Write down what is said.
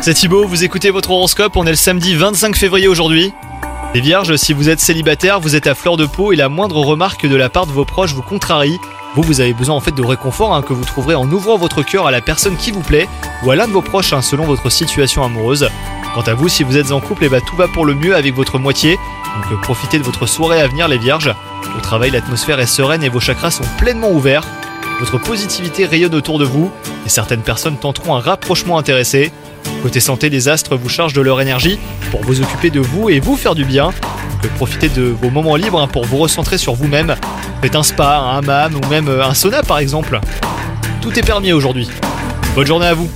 C'est Thibaut, vous écoutez votre horoscope, on est le samedi 25 février aujourd'hui. Les vierges, si vous êtes célibataire, vous êtes à fleur de peau et la moindre remarque de la part de vos proches vous contrarie. Vous, vous avez besoin en fait de réconfort hein, que vous trouverez en ouvrant votre cœur à la personne qui vous plaît ou à l'un de vos proches hein, selon votre situation amoureuse. Quant à vous, si vous êtes en couple, et bah, tout va pour le mieux avec votre moitié. Donc euh, profitez de votre soirée à venir les vierges. Au travail, l'atmosphère est sereine et vos chakras sont pleinement ouverts. Votre positivité rayonne autour de vous et certaines personnes tenteront un rapprochement intéressé. Côté santé, les astres vous chargent de leur énergie pour vous occuper de vous et vous faire du bien. Profitez de vos moments libres hein, pour vous recentrer sur vous-même. Faites un spa, un hammam ou même euh, un sauna par exemple. Tout est permis aujourd'hui. Bonne journée à vous